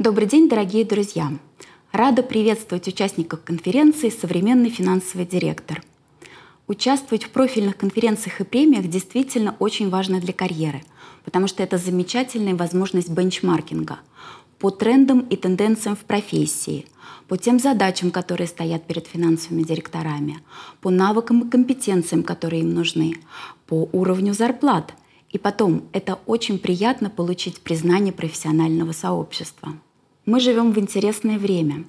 Добрый день, дорогие друзья! Рада приветствовать участников конференции «Современный финансовый директор». Участвовать в профильных конференциях и премиях действительно очень важно для карьеры, потому что это замечательная возможность бенчмаркинга по трендам и тенденциям в профессии, по тем задачам, которые стоят перед финансовыми директорами, по навыкам и компетенциям, которые им нужны, по уровню зарплат. И потом, это очень приятно получить признание профессионального сообщества. Мы живем в интересное время.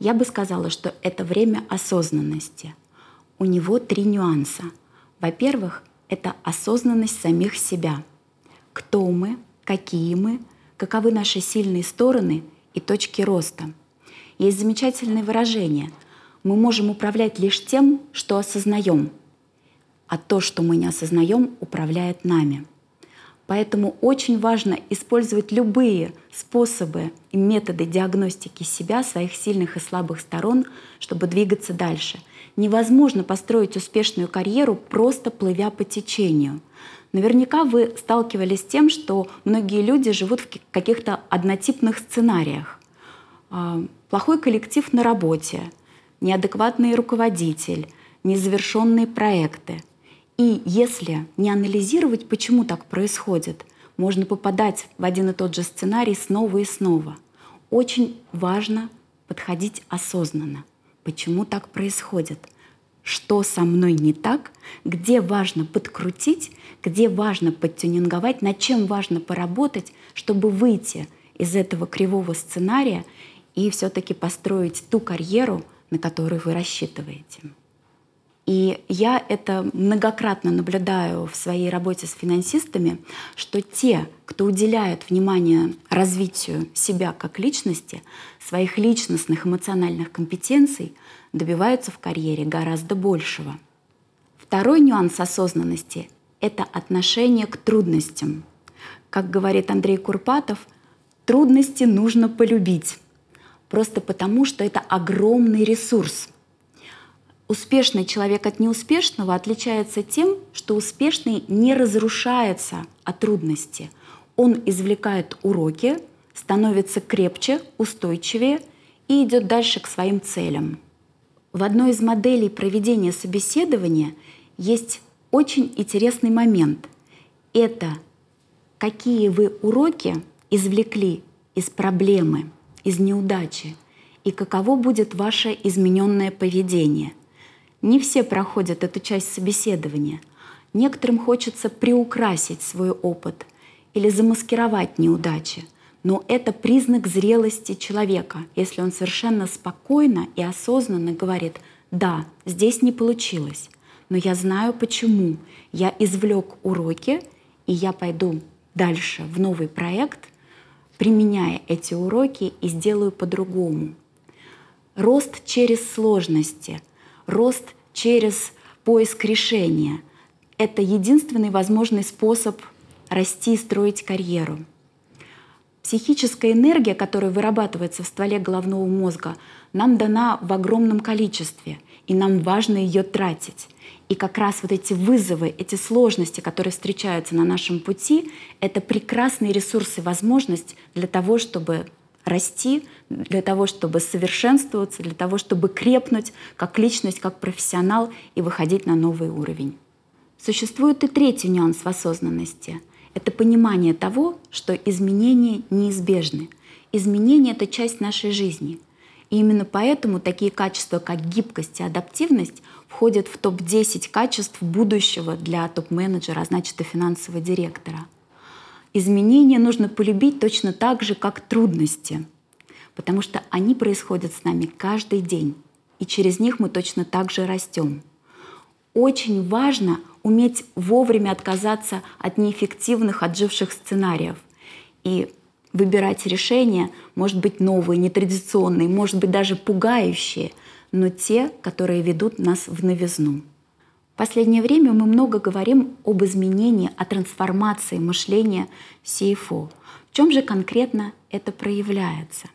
Я бы сказала, что это время осознанности. У него три нюанса. Во-первых, это осознанность самих себя. Кто мы, какие мы, каковы наши сильные стороны и точки роста. Есть замечательное выражение. Мы можем управлять лишь тем, что осознаем, а то, что мы не осознаем, управляет нами – Поэтому очень важно использовать любые способы и методы диагностики себя, своих сильных и слабых сторон, чтобы двигаться дальше. Невозможно построить успешную карьеру, просто плывя по течению. Наверняка вы сталкивались с тем, что многие люди живут в каких-то однотипных сценариях. А, плохой коллектив на работе, неадекватный руководитель, незавершенные проекты — и если не анализировать, почему так происходит, можно попадать в один и тот же сценарий снова и снова. Очень важно подходить осознанно. Почему так происходит? Что со мной не так? Где важно подкрутить? Где важно подтюнинговать? Над чем важно поработать, чтобы выйти из этого кривого сценария и все-таки построить ту карьеру, на которую вы рассчитываете? И я это многократно наблюдаю в своей работе с финансистами, что те, кто уделяет внимание развитию себя как личности, своих личностных эмоциональных компетенций, добиваются в карьере гораздо большего. Второй нюанс осознанности — это отношение к трудностям. Как говорит Андрей Курпатов, трудности нужно полюбить, просто потому что это огромный ресурс — Успешный человек от неуспешного отличается тем, что успешный не разрушается от трудности. Он извлекает уроки, становится крепче, устойчивее и идет дальше к своим целям. В одной из моделей проведения собеседования есть очень интересный момент. Это какие вы уроки извлекли из проблемы, из неудачи, и каково будет ваше измененное поведение. Не все проходят эту часть собеседования. Некоторым хочется приукрасить свой опыт или замаскировать неудачи. Но это признак зрелости человека, если он совершенно спокойно и осознанно говорит, да, здесь не получилось, но я знаю почему. Я извлек уроки, и я пойду дальше в новый проект, применяя эти уроки и сделаю по-другому. Рост через сложности — рост через поиск решения. Это единственный возможный способ расти и строить карьеру. Психическая энергия, которая вырабатывается в стволе головного мозга, нам дана в огромном количестве, и нам важно ее тратить. И как раз вот эти вызовы, эти сложности, которые встречаются на нашем пути, это прекрасные ресурсы, возможность для того, чтобы расти, для того, чтобы совершенствоваться, для того, чтобы крепнуть как личность, как профессионал и выходить на новый уровень. Существует и третий нюанс в осознанности. Это понимание того, что изменения неизбежны. Изменения — это часть нашей жизни. И именно поэтому такие качества, как гибкость и адаптивность, входят в топ-10 качеств будущего для топ-менеджера, а значит и финансового директора — Изменения нужно полюбить точно так же, как трудности, потому что они происходят с нами каждый день, и через них мы точно так же растем. Очень важно уметь вовремя отказаться от неэффективных, отживших сценариев и выбирать решения, может быть, новые, нетрадиционные, может быть, даже пугающие, но те, которые ведут нас в новизну последнее время мы много говорим об изменении, о трансформации мышления CFO. В чем же конкретно это проявляется?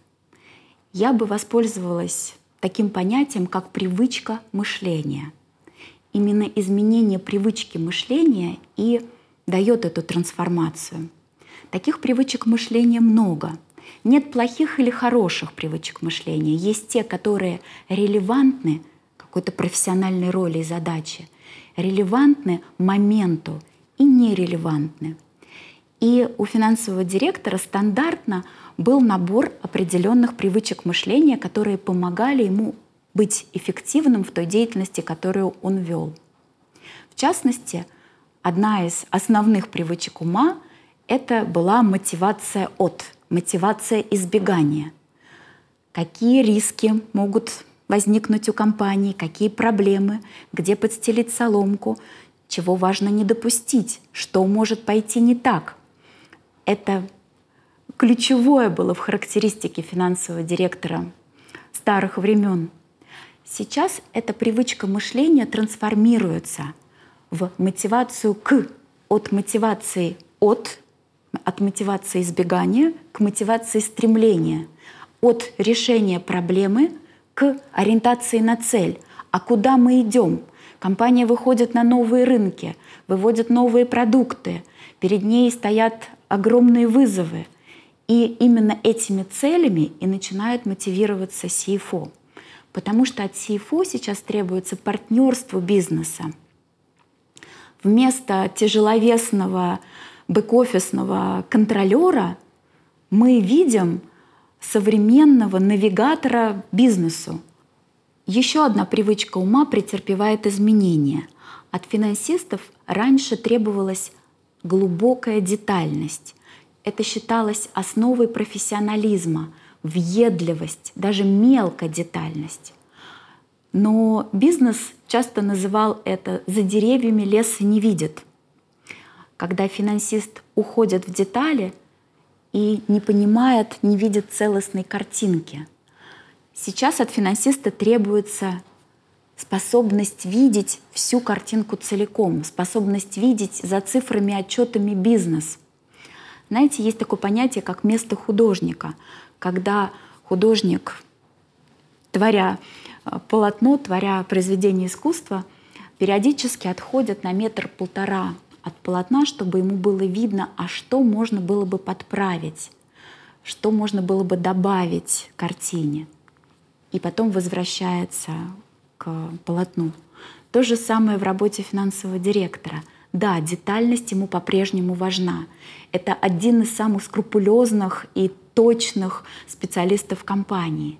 Я бы воспользовалась таким понятием, как привычка мышления. Именно изменение привычки мышления и дает эту трансформацию. Таких привычек мышления много. Нет плохих или хороших привычек мышления. Есть те, которые релевантны какой-то профессиональной роли и задаче, релевантны моменту и нерелевантны. И у финансового директора стандартно был набор определенных привычек мышления, которые помогали ему быть эффективным в той деятельности, которую он вел. В частности, одна из основных привычек ума — это была мотивация от, мотивация избегания. Какие риски могут возникнуть у компании, какие проблемы, где подстелить соломку, чего важно не допустить, что может пойти не так. Это ключевое было в характеристике финансового директора старых времен. Сейчас эта привычка мышления трансформируется в мотивацию к, от мотивации от, от мотивации избегания к мотивации стремления, от решения проблемы к ориентации на цель. А куда мы идем? Компания выходит на новые рынки, выводит новые продукты, перед ней стоят огромные вызовы. И именно этими целями и начинает мотивироваться CFO. Потому что от CFO сейчас требуется партнерство бизнеса. Вместо тяжеловесного бэк-офисного контролера мы видим современного навигатора бизнесу. Еще одна привычка ума претерпевает изменения. От финансистов раньше требовалась глубокая детальность. Это считалось основой профессионализма, въедливость, даже мелкая детальность. Но бизнес часто называл это «за деревьями леса не видит». Когда финансист уходит в детали и не понимает, не видит целостной картинки. Сейчас от финансиста требуется способность видеть всю картинку целиком, способность видеть за цифрами, отчетами бизнес. Знаете, есть такое понятие, как место художника, когда художник, творя э, полотно, творя произведение искусства, периодически отходит на метр-полтора от полотна, чтобы ему было видно, а что можно было бы подправить, что можно было бы добавить картине. И потом возвращается к полотну. То же самое в работе финансового директора. Да, детальность ему по-прежнему важна. Это один из самых скрупулезных и точных специалистов компании.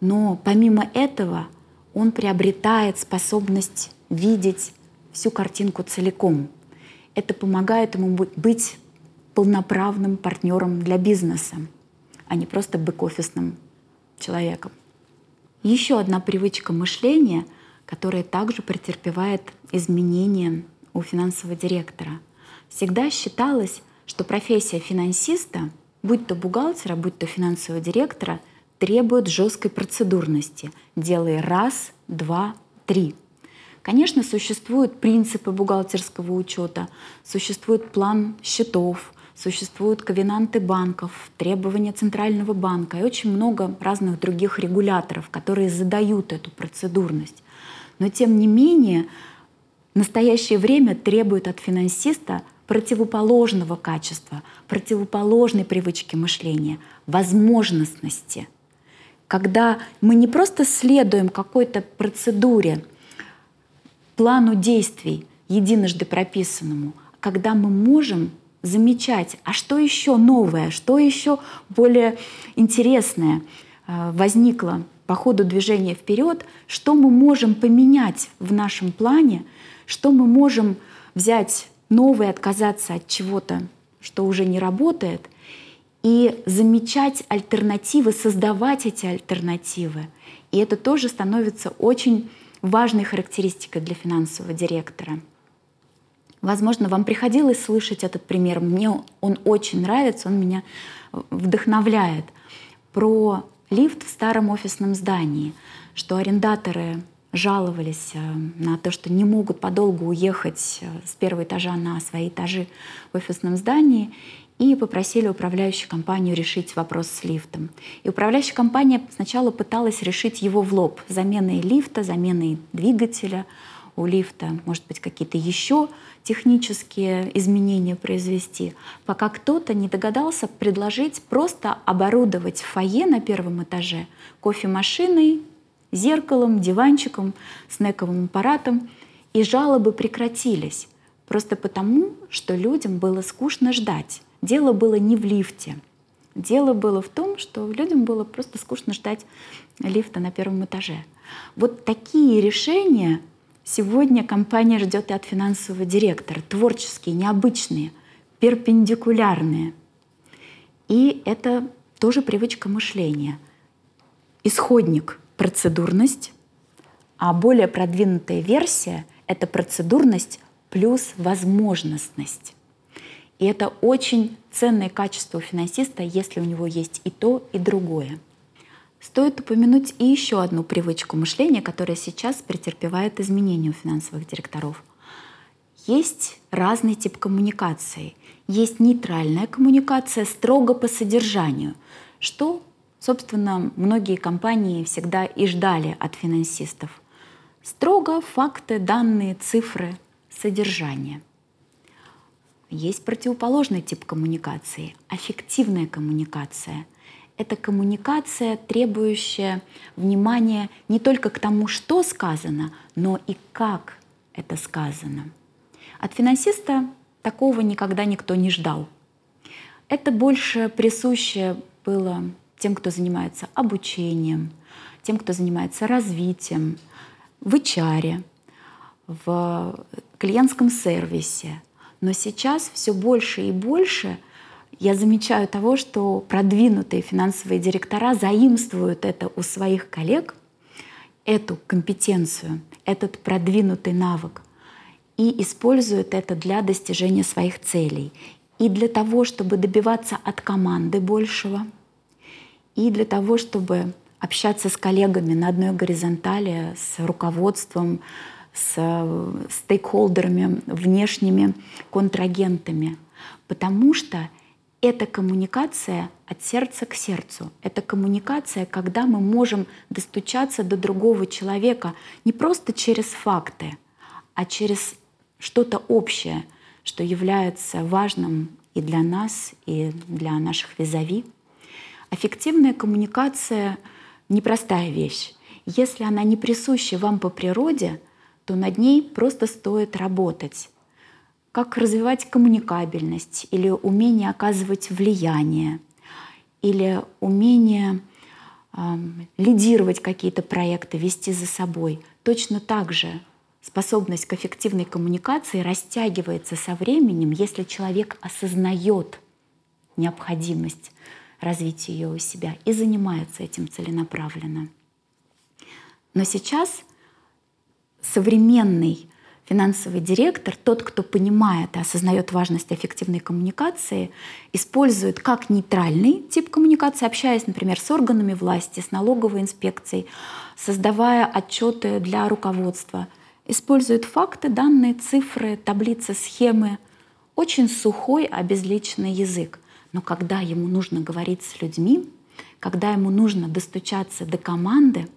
Но помимо этого он приобретает способность видеть всю картинку целиком. Это помогает ему быть полноправным партнером для бизнеса, а не просто бэк-офисным человеком. Еще одна привычка мышления, которая также претерпевает изменения у финансового директора. Всегда считалось, что профессия финансиста, будь то бухгалтера, будь то финансового директора, требует жесткой процедурности. Делай раз, два, три. Конечно, существуют принципы бухгалтерского учета, существует план счетов, существуют ковенанты банков, требования Центрального банка и очень много разных других регуляторов, которые задают эту процедурность. Но тем не менее, настоящее время требует от финансиста противоположного качества, противоположной привычки мышления, возможностности. Когда мы не просто следуем какой-то процедуре, плану действий, единожды прописанному, когда мы можем замечать, а что еще новое, что еще более интересное э, возникло по ходу движения вперед, что мы можем поменять в нашем плане, что мы можем взять новое, отказаться от чего-то, что уже не работает, и замечать альтернативы, создавать эти альтернативы. И это тоже становится очень важной характеристикой для финансового директора — Возможно, вам приходилось слышать этот пример. Мне он очень нравится, он меня вдохновляет. Про лифт в старом офисном здании, что арендаторы жаловались э, на то, что не могут подолгу уехать э, с первого этажа на свои этажи в офисном здании, и попросили управляющую компанию решить вопрос с лифтом. И управляющая компания сначала пыталась решить его в лоб заменой лифта, заменой двигателя — у лифта, может быть, какие-то еще технические изменения произвести, пока кто-то не догадался предложить просто оборудовать фойе на первом этаже кофемашиной, зеркалом, диванчиком, снековым аппаратом, и жалобы прекратились. Просто потому, что людям было скучно ждать. Дело было не в лифте. Дело было в том, что людям было просто скучно ждать лифта на первом этаже. Вот такие решения сегодня компания ждет и от финансового директора. Творческие, необычные, перпендикулярные. И это тоже привычка мышления. Исходник — процедурность, а более продвинутая версия — это процедурность плюс возможностность. И это очень ценное качество у финансиста, если у него есть и то, и другое. Стоит упомянуть и еще одну привычку мышления, которая сейчас претерпевает изменения у финансовых директоров. Есть разный тип коммуникации. Есть нейтральная коммуникация строго по содержанию, что, собственно, многие компании всегда и ждали от финансистов. Строго факты, данные, цифры, содержание. Есть противоположный тип коммуникации – аффективная коммуникация – это коммуникация, требующая внимания не только к тому, что сказано, но и как это сказано. От финансиста такого никогда никто не ждал. Это больше присуще было тем, кто занимается обучением, тем, кто занимается развитием, в HR, в клиентском сервисе. Но сейчас все больше и больше – я замечаю того, что продвинутые финансовые директора заимствуют это у своих коллег, эту компетенцию, этот продвинутый навык, и используют это для достижения своих целей. И для того, чтобы добиваться от команды большего, и для того, чтобы общаться с коллегами на одной горизонтали, с руководством, с стейкхолдерами, внешними контрагентами. Потому что это коммуникация от сердца к сердцу. Это коммуникация, когда мы можем достучаться до другого человека не просто через факты, а через что-то общее, что является важным и для нас, и для наших визави. Аффективная коммуникация — непростая вещь. Если она не присуща вам по природе, то над ней просто стоит работать как развивать коммуникабельность или умение оказывать влияние, или умение э, лидировать какие-то проекты, вести за собой. Точно так же способность к эффективной коммуникации растягивается со временем, если человек осознает необходимость развития ее у себя и занимается этим целенаправленно. Но сейчас современный финансовый директор, тот, кто понимает и осознает важность эффективной коммуникации, использует как нейтральный тип коммуникации, общаясь, например, с органами власти, с налоговой инспекцией, создавая отчеты для руководства, использует факты, данные, цифры, таблицы, схемы, очень сухой, обезличенный язык. Но когда ему нужно говорить с людьми, когда ему нужно достучаться до команды,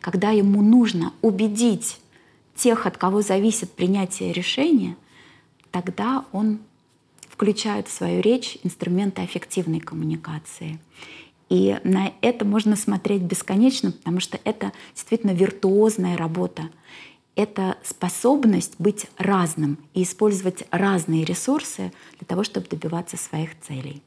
когда ему нужно убедить тех, от кого зависит принятие решения, тогда он включает в свою речь инструменты эффективной коммуникации. И на это можно смотреть бесконечно, потому что это действительно виртуозная работа. Это способность быть разным и использовать разные ресурсы для того, чтобы добиваться своих целей.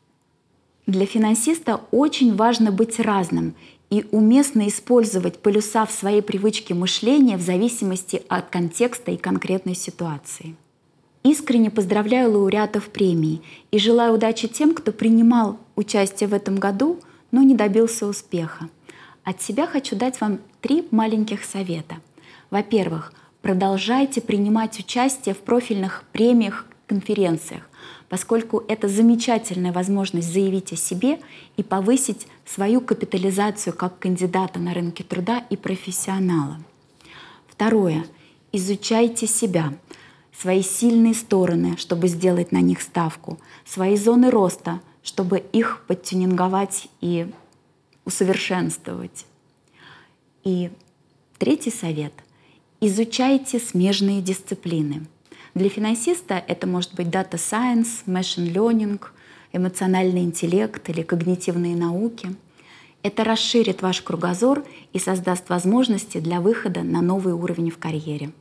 Для финансиста очень важно быть разным и уместно использовать полюса в своей привычке мышления в зависимости от контекста и конкретной ситуации. Искренне поздравляю лауреатов премии и желаю удачи тем, кто принимал участие в этом году, но не добился успеха. От себя хочу дать вам три маленьких совета. Во-первых, продолжайте принимать участие в профильных премиях, конференциях поскольку это замечательная возможность заявить о себе и повысить свою капитализацию как кандидата на рынке труда и профессионала. Второе. Изучайте себя, свои сильные стороны, чтобы сделать на них ставку, свои зоны роста, чтобы их подтюнинговать и усовершенствовать. И третий совет. Изучайте смежные дисциплины. Для финансиста это может быть Data Science, Machine Learning, эмоциональный интеллект или когнитивные науки. Это расширит ваш кругозор и создаст возможности для выхода на новый уровень в карьере.